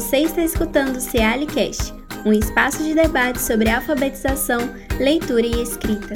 Você está escutando o Cealicast, um espaço de debate sobre alfabetização, leitura e escrita.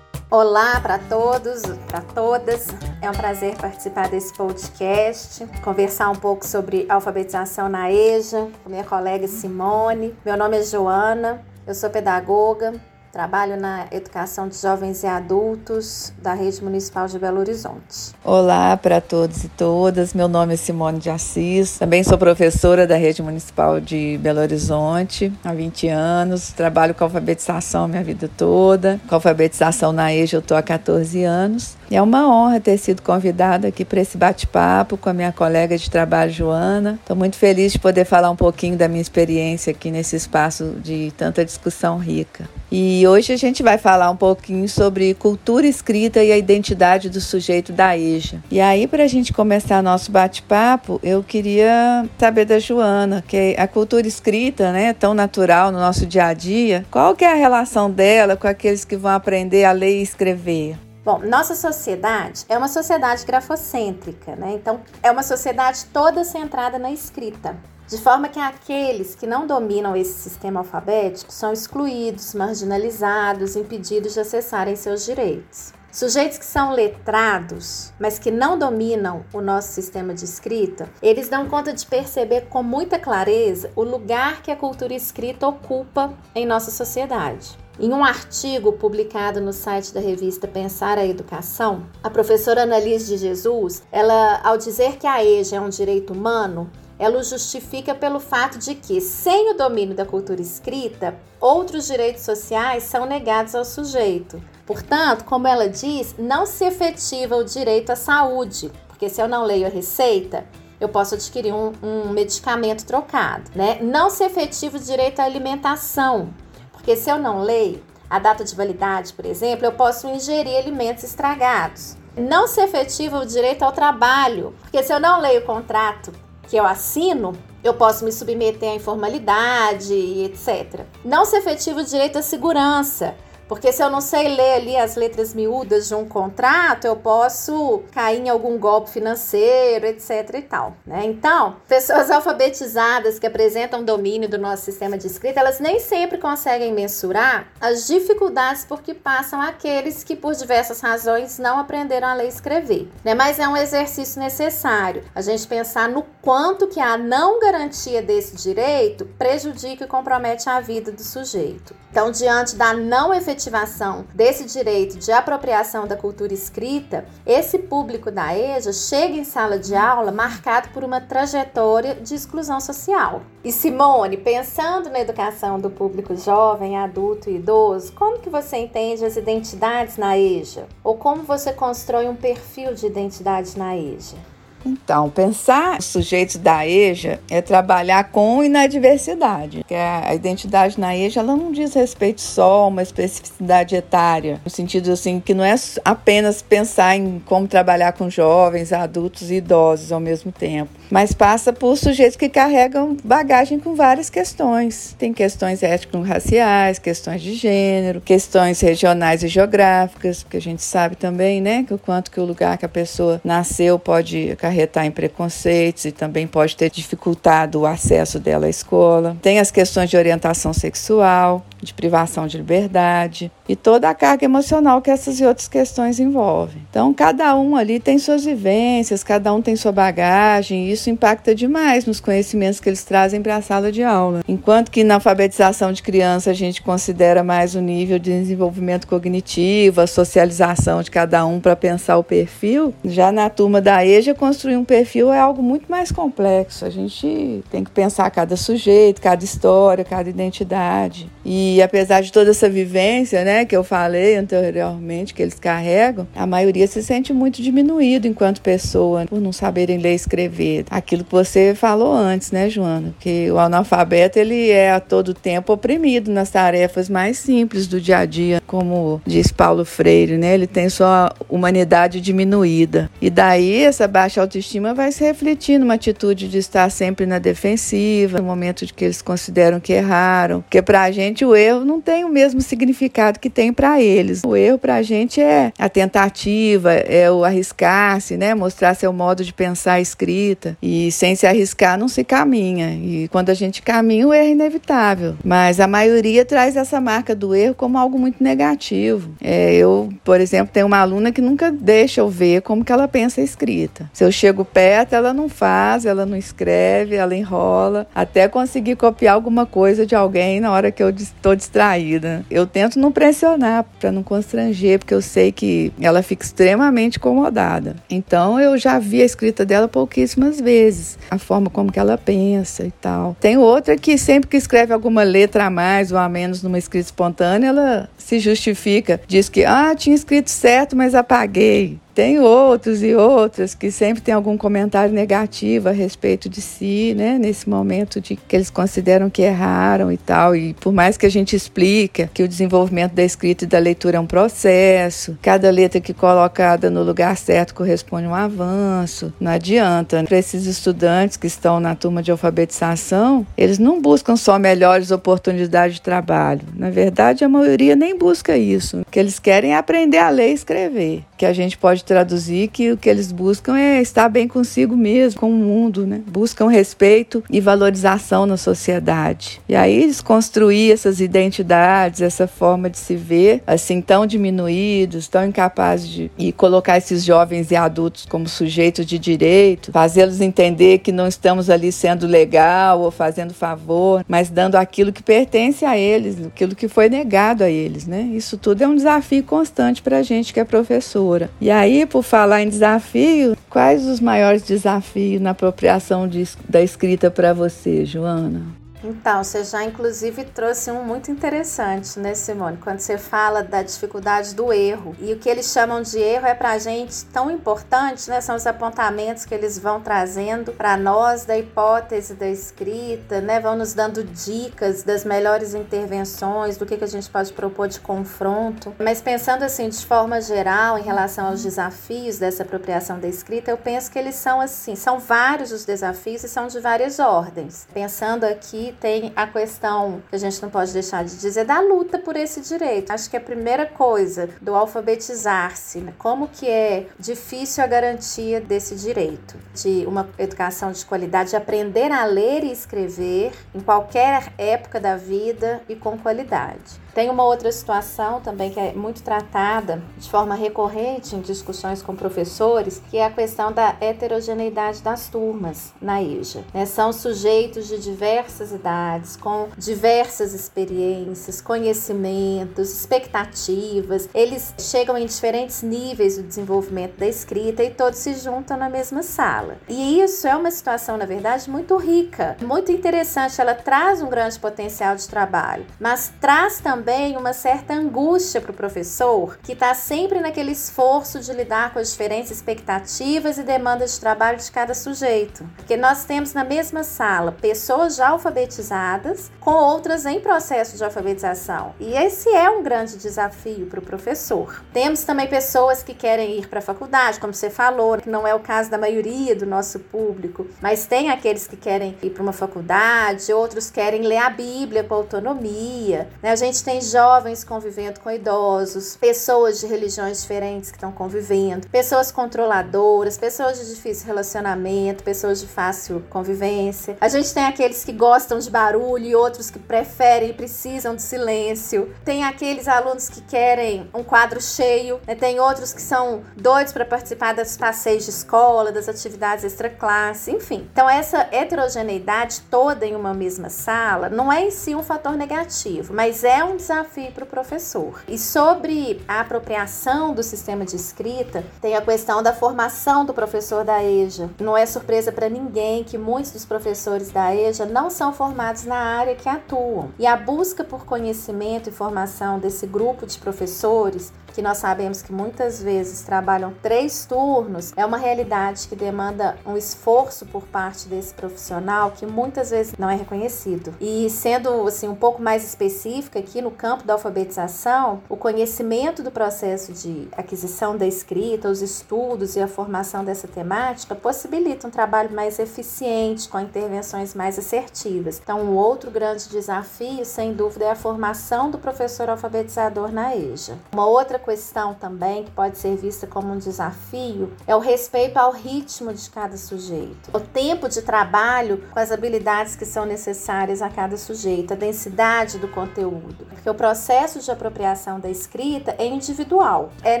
Olá para todos, para todas. É um prazer participar desse podcast, conversar um pouco sobre alfabetização na EJA com minha colega Simone. Meu nome é Joana, eu sou pedagoga, Trabalho na educação de jovens e adultos da Rede Municipal de Belo Horizonte. Olá para todos e todas. Meu nome é Simone de Assis. Também sou professora da Rede Municipal de Belo Horizonte há 20 anos. Trabalho com alfabetização minha vida toda. Com alfabetização na EJA eu estou há 14 anos. É uma honra ter sido convidada aqui para esse bate-papo com a minha colega de trabalho, Joana. Estou muito feliz de poder falar um pouquinho da minha experiência aqui nesse espaço de tanta discussão rica. E hoje a gente vai falar um pouquinho sobre cultura escrita e a identidade do sujeito da EJA. E aí, para a gente começar nosso bate-papo, eu queria saber da Joana, que a cultura escrita, né, tão natural no nosso dia a dia, qual que é a relação dela com aqueles que vão aprender a ler e escrever? Bom, nossa sociedade é uma sociedade grafocêntrica, né? Então, é uma sociedade toda centrada na escrita. De forma que aqueles que não dominam esse sistema alfabético são excluídos, marginalizados, impedidos de acessarem seus direitos. Sujeitos que são letrados, mas que não dominam o nosso sistema de escrita, eles dão conta de perceber com muita clareza o lugar que a cultura escrita ocupa em nossa sociedade. Em um artigo publicado no site da revista Pensar a Educação, a professora Annalise de Jesus, ela, ao dizer que a EJA é um direito humano, ela o justifica pelo fato de que, sem o domínio da cultura escrita, outros direitos sociais são negados ao sujeito. Portanto, como ela diz, não se efetiva o direito à saúde, porque se eu não leio a receita, eu posso adquirir um, um medicamento trocado, né? Não se efetiva o direito à alimentação, porque se eu não leio a data de validade, por exemplo, eu posso ingerir alimentos estragados. Não se efetiva o direito ao trabalho, porque se eu não leio o contrato que eu assino, eu posso me submeter à informalidade e etc. Não se efetiva o direito à segurança, porque se eu não sei ler ali as letras miúdas de um contrato, eu posso cair em algum golpe financeiro, etc e tal, né? Então, pessoas alfabetizadas que apresentam domínio do nosso sistema de escrita, elas nem sempre conseguem mensurar as dificuldades por que passam aqueles que por diversas razões não aprenderam a ler e escrever, né? Mas é um exercício necessário a gente pensar no quanto que a não garantia desse direito prejudica e compromete a vida do sujeito. Então, diante da não efetivação desse direito de apropriação da cultura escrita, esse público da EJA chega em sala de aula marcado por uma trajetória de exclusão social. E Simone, pensando na educação do público jovem, adulto e idoso, como que você entende as identidades na EJA? Ou como você constrói um perfil de identidade na EJA? Então, pensar os sujeitos da EJA é trabalhar com e na diversidade. Porque a identidade na EJA ela não diz respeito só a uma especificidade etária, no sentido assim que não é apenas pensar em como trabalhar com jovens, adultos e idosos ao mesmo tempo, mas passa por sujeitos que carregam bagagem com várias questões. Tem questões étnico-raciais, questões de gênero, questões regionais e geográficas, porque a gente sabe também, né, que o quanto que o lugar que a pessoa nasceu pode carregar acarretar em preconceitos e também pode ter dificultado o acesso dela à escola. Tem as questões de orientação sexual, de privação de liberdade e toda a carga emocional que essas e outras questões envolvem. Então, cada um ali tem suas vivências, cada um tem sua bagagem, e isso impacta demais nos conhecimentos que eles trazem para a sala de aula. Enquanto que na alfabetização de criança a gente considera mais o nível de desenvolvimento cognitivo, a socialização de cada um para pensar o perfil, já na turma da EJA construir um perfil é algo muito mais complexo. A gente tem que pensar cada sujeito, cada história, cada identidade. E apesar de toda essa vivência, né, que eu falei anteriormente, que eles carregam, a maioria se sente muito diminuído enquanto pessoa, por não saberem ler e escrever. Aquilo que você falou antes, né, Joana? Que o analfabeto, ele é a todo tempo oprimido nas tarefas mais simples do dia a dia, como diz Paulo Freire, né? Ele tem sua humanidade diminuída. E daí essa baixa autoestima vai se refletir numa atitude de estar sempre na defensiva, no momento de que eles consideram que erraram. Porque para a gente o erro não tem o mesmo significado que tem para eles. O erro para a gente é a tentativa, é o arriscar-se, né? Mostrar seu modo de pensar escrita. E sem se arriscar não se caminha. E quando a gente caminha, o erro é inevitável. Mas a maioria traz essa marca do erro como algo muito negativo. É, eu, por exemplo, tenho uma aluna que nunca deixa eu ver como que ela pensa escrita. Se eu chego perto, ela não faz, ela não escreve, ela enrola, até conseguir copiar alguma coisa de alguém na hora que eu estou distraída. Eu tento não pressionar para não constranger, porque eu sei que ela fica extremamente incomodada. Então eu já vi a escrita dela pouquíssimas vezes, a forma como que ela pensa e tal. Tem outra que sempre que escreve alguma letra a mais ou a menos numa escrita espontânea, ela se justifica, diz que ah, tinha escrito certo, mas apaguei. Tem outros e outras que sempre tem algum comentário negativo a respeito de si, né? Nesse momento de que eles consideram que erraram e tal. E por mais que a gente explique que o desenvolvimento da escrita e da leitura é um processo, cada letra que colocada no lugar certo corresponde a um avanço, não adianta. Para esses estudantes que estão na turma de alfabetização, eles não buscam só melhores oportunidades de trabalho. Na verdade, a maioria nem busca isso. O que eles querem é aprender a ler e escrever. Que a gente pode traduzir que o que eles buscam é estar bem consigo mesmo, com o mundo, né? Buscam respeito e valorização na sociedade. E aí desconstruir essas identidades, essa forma de se ver, assim, tão diminuídos, tão incapazes de e colocar esses jovens e adultos como sujeitos de direito, fazê-los entender que não estamos ali sendo legal ou fazendo favor, mas dando aquilo que pertence a eles, aquilo que foi negado a eles, né? Isso tudo é um desafio constante para a gente que é professora. E aí aí, por falar em desafio, quais os maiores desafios na apropriação de, da escrita para você, Joana? Então, você já inclusive trouxe um muito interessante, né, Simone? Quando você fala da dificuldade do erro. E o que eles chamam de erro é para a gente tão importante, né? São os apontamentos que eles vão trazendo para nós da hipótese da escrita, né? Vão nos dando dicas das melhores intervenções, do que, que a gente pode propor de confronto. Mas pensando assim, de forma geral, em relação aos desafios dessa apropriação da escrita, eu penso que eles são assim, são vários os desafios e são de várias ordens. Pensando aqui tem a questão que a gente não pode deixar de dizer da luta por esse direito. Acho que a primeira coisa do alfabetizar-se, né? como que é difícil a garantia desse direito, de uma educação de qualidade, de aprender a ler e escrever em qualquer época da vida e com qualidade. Tem uma outra situação também que é muito tratada de forma recorrente em discussões com professores, que é a questão da heterogeneidade das turmas na EJA. Né? São sujeitos de diversas idades, com diversas experiências, conhecimentos, expectativas. Eles chegam em diferentes níveis do desenvolvimento da escrita e todos se juntam na mesma sala. E isso é uma situação, na verdade, muito rica, muito interessante. Ela traz um grande potencial de trabalho, mas traz também também uma certa angústia para o professor, que está sempre naquele esforço de lidar com as diferentes expectativas e demandas de trabalho de cada sujeito. Porque nós temos na mesma sala pessoas já alfabetizadas com outras em processo de alfabetização. E esse é um grande desafio para o professor. Temos também pessoas que querem ir para a faculdade, como você falou, que não é o caso da maioria do nosso público, mas tem aqueles que querem ir para uma faculdade, outros querem ler a Bíblia com autonomia. Né? A gente tem tem jovens convivendo com idosos, pessoas de religiões diferentes que estão convivendo, pessoas controladoras, pessoas de difícil relacionamento, pessoas de fácil convivência. A gente tem aqueles que gostam de barulho e outros que preferem e precisam de silêncio. Tem aqueles alunos que querem um quadro cheio, né? tem outros que são doidos para participar dos passeios de escola, das atividades extra-classe, enfim. Então, essa heterogeneidade toda em uma mesma sala não é em si um fator negativo, mas é um desafio para o professor. E sobre a apropriação do sistema de escrita, tem a questão da formação do professor da EJA. Não é surpresa para ninguém que muitos dos professores da EJA não são formados na área que atuam. E a busca por conhecimento e formação desse grupo de professores que nós sabemos que muitas vezes trabalham três turnos, é uma realidade que demanda um esforço por parte desse profissional que muitas vezes não é reconhecido. E sendo assim um pouco mais específica aqui no campo da alfabetização, o conhecimento do processo de aquisição da escrita, os estudos e a formação dessa temática possibilita um trabalho mais eficiente, com intervenções mais assertivas. Então, um outro grande desafio, sem dúvida, é a formação do professor alfabetizador na EJA. Uma outra questão também que pode ser vista como um desafio é o respeito ao ritmo de cada sujeito, o tempo de trabalho com as habilidades que são necessárias a cada sujeito, a densidade do conteúdo, porque o processo de apropriação da escrita é individual. É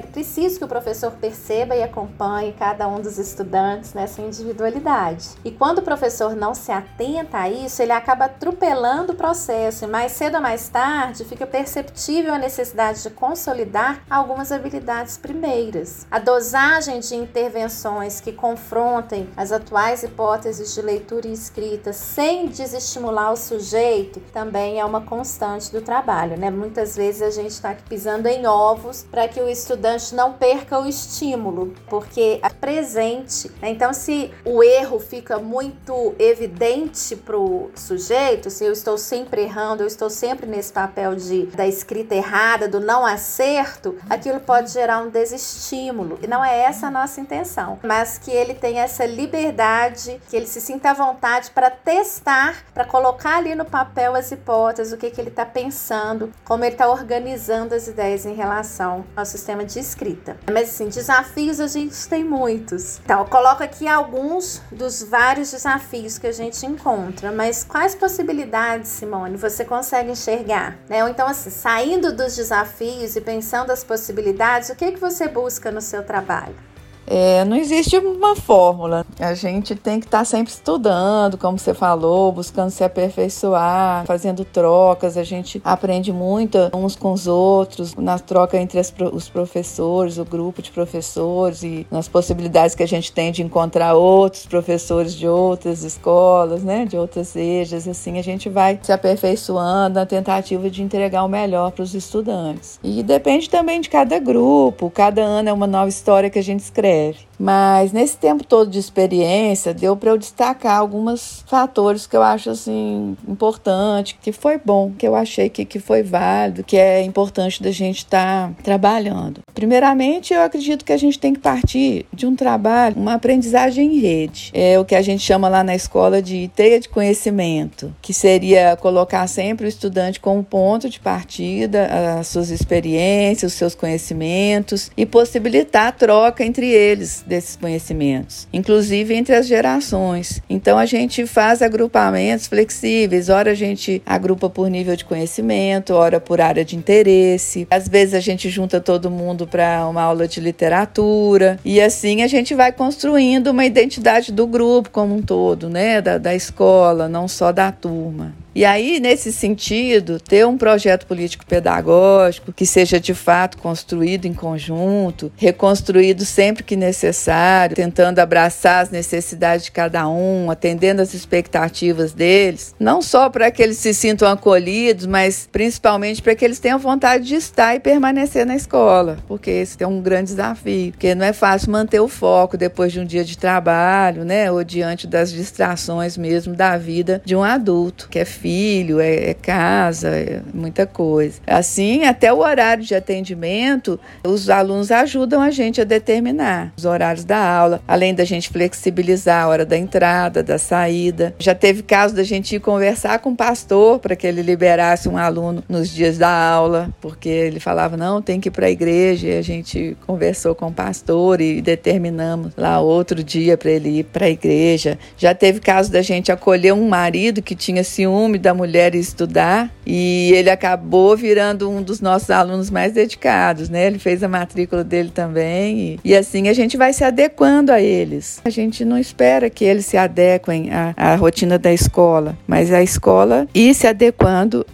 preciso que o professor perceba e acompanhe cada um dos estudantes nessa individualidade. E quando o professor não se atenta a isso, ele acaba atropelando o processo e mais cedo ou mais tarde fica perceptível a necessidade de consolidar algumas habilidades primeiras. A dosagem de intervenções que confrontem as atuais hipóteses de leitura e escrita sem desestimular o sujeito também é uma constante do trabalho, né? Muitas vezes a gente está pisando em ovos para que o estudante não perca o estímulo, porque é presente. Né? Então, se o erro fica muito evidente para o sujeito, se eu estou sempre errando, eu estou sempre nesse papel de da escrita errada, do não acerto, aquilo pode gerar um desestímulo. E não é essa a nossa intenção, mas que ele tenha essa liberdade, que ele se sinta à vontade para testar, para colocar ali no papel as hipóteses, o que, que ele está pensando, como ele está organizando as ideias em relação ao sistema de escrita. Mas assim, desafios a gente tem muitos. Então, eu coloco aqui alguns dos vários desafios que a gente encontra, mas quais possibilidades, Simone, você consegue enxergar? Né? Ou então, assim, saindo dos desafios e pensando as possibilidades, o que, que você busca no seu trabalho? É, não existe uma fórmula. A gente tem que estar tá sempre estudando, como você falou, buscando se aperfeiçoar, fazendo trocas. A gente aprende muito uns com os outros, na troca entre as, os professores, o grupo de professores e nas possibilidades que a gente tem de encontrar outros professores de outras escolas, né, de outras EJAs. Assim, a gente vai se aperfeiçoando na tentativa de entregar o melhor para os estudantes. E depende também de cada grupo. Cada ano é uma nova história que a gente escreve placer. Mas nesse tempo todo de experiência, deu para eu destacar alguns fatores que eu acho assim importante, que foi bom, que eu achei que, que foi válido, que é importante da gente estar tá trabalhando. Primeiramente, eu acredito que a gente tem que partir de um trabalho, uma aprendizagem em rede. É o que a gente chama lá na escola de teia de conhecimento, que seria colocar sempre o estudante como ponto de partida, as suas experiências, os seus conhecimentos e possibilitar a troca entre eles desses conhecimentos, inclusive entre as gerações. Então a gente faz agrupamentos flexíveis, ora a gente agrupa por nível de conhecimento, ora por área de interesse. Às vezes a gente junta todo mundo para uma aula de literatura e assim a gente vai construindo uma identidade do grupo como um todo, né, da, da escola, não só da turma. E aí, nesse sentido, ter um projeto político-pedagógico que seja de fato construído em conjunto, reconstruído sempre que necessário, tentando abraçar as necessidades de cada um, atendendo as expectativas deles, não só para que eles se sintam acolhidos, mas principalmente para que eles tenham vontade de estar e permanecer na escola, porque esse é um grande desafio, porque não é fácil manter o foco depois de um dia de trabalho, né, ou diante das distrações mesmo da vida de um adulto, que é filho, é, é casa, é muita coisa. Assim, até o horário de atendimento, os alunos ajudam a gente a determinar os horários da aula, além da gente flexibilizar a hora da entrada, da saída. Já teve caso da gente ir conversar com o pastor para que ele liberasse um aluno nos dias da aula, porque ele falava, não, tem que ir para a igreja, e a gente conversou com o pastor e determinamos lá outro dia para ele ir para a igreja. Já teve caso da gente acolher um marido que tinha ciúme ciúme da mulher estudar e ele acabou virando um dos nossos alunos mais dedicados, né? Ele fez a matrícula dele também e, e assim a gente vai se adequando a eles. A gente não espera que eles se adequem à, à rotina da escola, mas a escola ir se adequando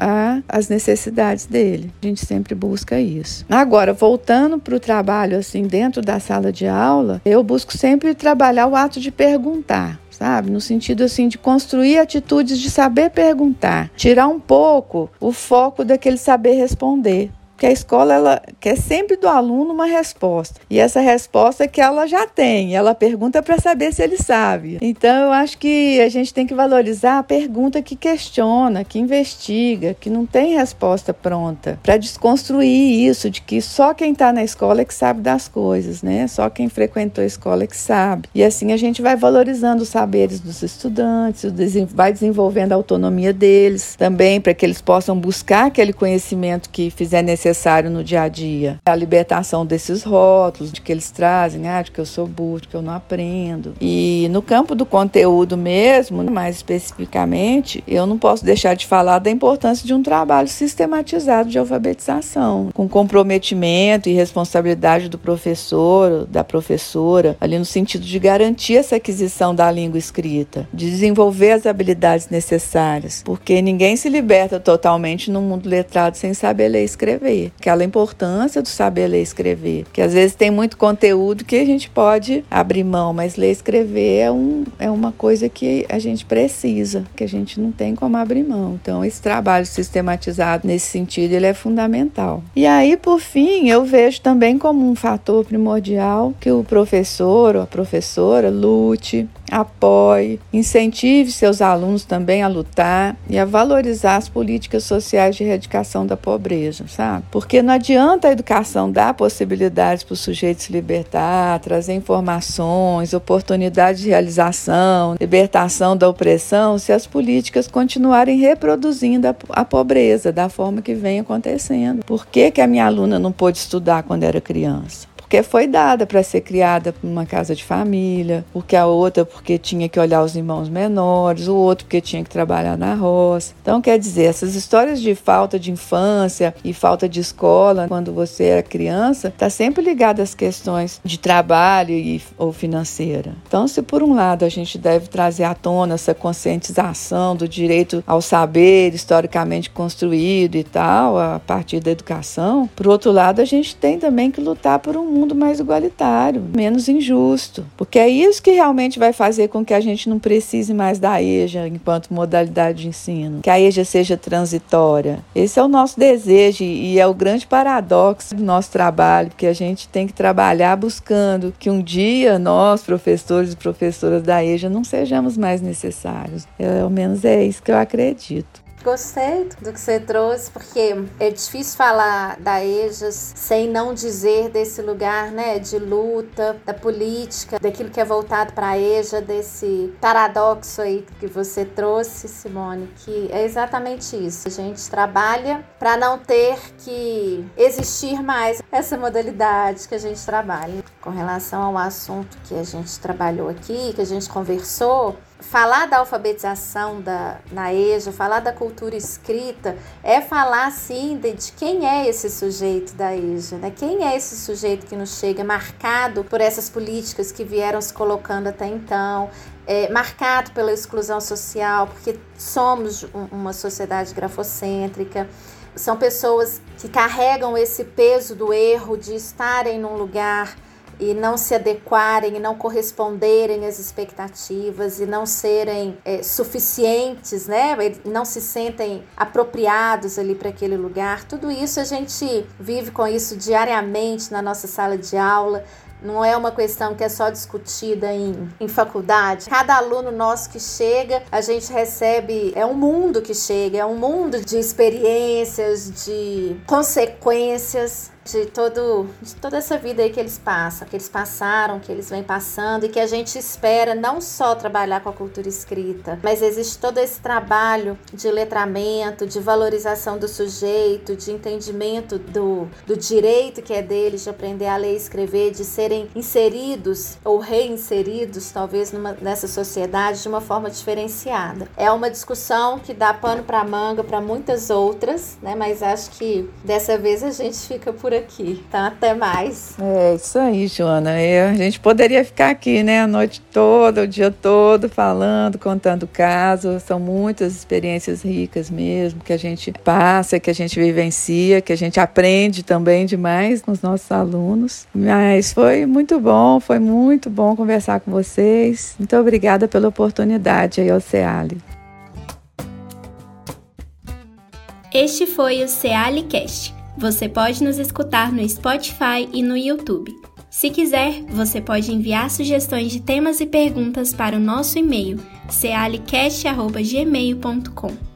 às necessidades dele. A gente sempre busca isso. Agora, voltando para o trabalho assim dentro da sala de aula, eu busco sempre trabalhar o ato de perguntar sabe? No sentido assim de construir atitudes de saber perguntar, tirar um pouco o foco daquele saber responder. Porque a escola ela quer sempre do aluno uma resposta. E essa resposta é que ela já tem, ela pergunta para saber se ele sabe. Então eu acho que a gente tem que valorizar a pergunta que questiona, que investiga, que não tem resposta pronta, para desconstruir isso de que só quem está na escola é que sabe das coisas, né? Só quem frequentou a escola é que sabe. E assim a gente vai valorizando os saberes dos estudantes, vai desenvolvendo a autonomia deles também para que eles possam buscar aquele conhecimento que fizer necessário no dia a dia. A libertação desses rótulos de que eles trazem, ah, de que eu sou burro, de que eu não aprendo. E no campo do conteúdo mesmo, mais especificamente, eu não posso deixar de falar da importância de um trabalho sistematizado de alfabetização, com comprometimento e responsabilidade do professor, da professora, ali no sentido de garantir essa aquisição da língua escrita, de desenvolver as habilidades necessárias, porque ninguém se liberta totalmente no mundo letrado sem saber ler e escrever. Aquela importância do saber ler e escrever, que às vezes tem muito conteúdo que a gente pode abrir mão, mas ler e escrever é, um, é uma coisa que a gente precisa, que a gente não tem como abrir mão. Então, esse trabalho sistematizado nesse sentido, ele é fundamental. E aí, por fim, eu vejo também como um fator primordial que o professor ou a professora lute, apoie, incentive seus alunos também a lutar e a valorizar as políticas sociais de erradicação da pobreza, sabe? Porque não adianta a educação dar possibilidades para o sujeito se libertar, trazer informações, oportunidades de realização, libertação da opressão, se as políticas continuarem reproduzindo a, a pobreza da forma que vem acontecendo. Por que, que a minha aluna não pôde estudar quando era criança? Porque foi dada para ser criada numa casa de família, porque a outra porque tinha que olhar os irmãos menores, o outro porque tinha que trabalhar na roça. Então, quer dizer, essas histórias de falta de infância e falta de escola quando você era criança, está sempre ligada às questões de trabalho e, ou financeira. Então, se por um lado a gente deve trazer à tona essa conscientização do direito ao saber historicamente construído e tal, a partir da educação, por outro lado, a gente tem também que lutar por um mundo mais igualitário, menos injusto. Porque é isso que realmente vai fazer com que a gente não precise mais da EJA enquanto modalidade de ensino, que a EJA seja transitória. Esse é o nosso desejo e é o grande paradoxo do nosso trabalho, que a gente tem que trabalhar buscando que um dia nós, professores e professoras da EJA, não sejamos mais necessários. Pelo menos é isso que eu acredito. Gostei do que você trouxe, porque é difícil falar da EJAS sem não dizer desse lugar, né, de luta, da política, daquilo que é voltado para a EJA, desse paradoxo aí que você trouxe, Simone, que é exatamente isso. A gente trabalha para não ter que existir mais essa modalidade que a gente trabalha. Com relação ao assunto que a gente trabalhou aqui, que a gente conversou, falar da alfabetização da, na EJA, falar da cultura escrita, é falar sim de, de, quem é esse sujeito da EJA, né? quem é esse sujeito que nos chega marcado por essas políticas que vieram se colocando até então, é, marcado pela exclusão social, porque somos uma sociedade grafocêntrica. São pessoas que carregam esse peso do erro de estarem num lugar e não se adequarem e não corresponderem às expectativas e não serem é, suficientes, né? Não se sentem apropriados ali para aquele lugar. Tudo isso a gente vive com isso diariamente na nossa sala de aula. Não é uma questão que é só discutida em, em faculdade. Cada aluno nosso que chega, a gente recebe. É um mundo que chega, é um mundo de experiências, de consequências de, todo, de toda essa vida aí que eles passam, que eles passaram, que eles vêm passando e que a gente espera não só trabalhar com a cultura escrita, mas existe todo esse trabalho de letramento, de valorização do sujeito, de entendimento do, do direito que é deles de aprender a ler e escrever, de serem inseridos ou reinseridos, talvez, numa, nessa sociedade de uma forma diferenciada. É uma discussão que dá pano para manga para muitas outras, né? Mas acho que dessa vez a gente fica por aqui. Tá? Até mais. É isso aí, Joana. É, a gente poderia ficar aqui, né, a noite toda, o dia todo, falando, contando casos. São muitas experiências ricas mesmo, que a gente passa, que a gente vivencia, que a gente aprende também demais com os nossos alunos. Mas foi muito bom, foi muito bom conversar com vocês. Muito obrigada pela oportunidade aí ao CEALI. Este foi o CEALI Cast Você pode nos escutar no Spotify e no YouTube. Se quiser, você pode enviar sugestões de temas e perguntas para o nosso e-mail cealicast.gmail.com.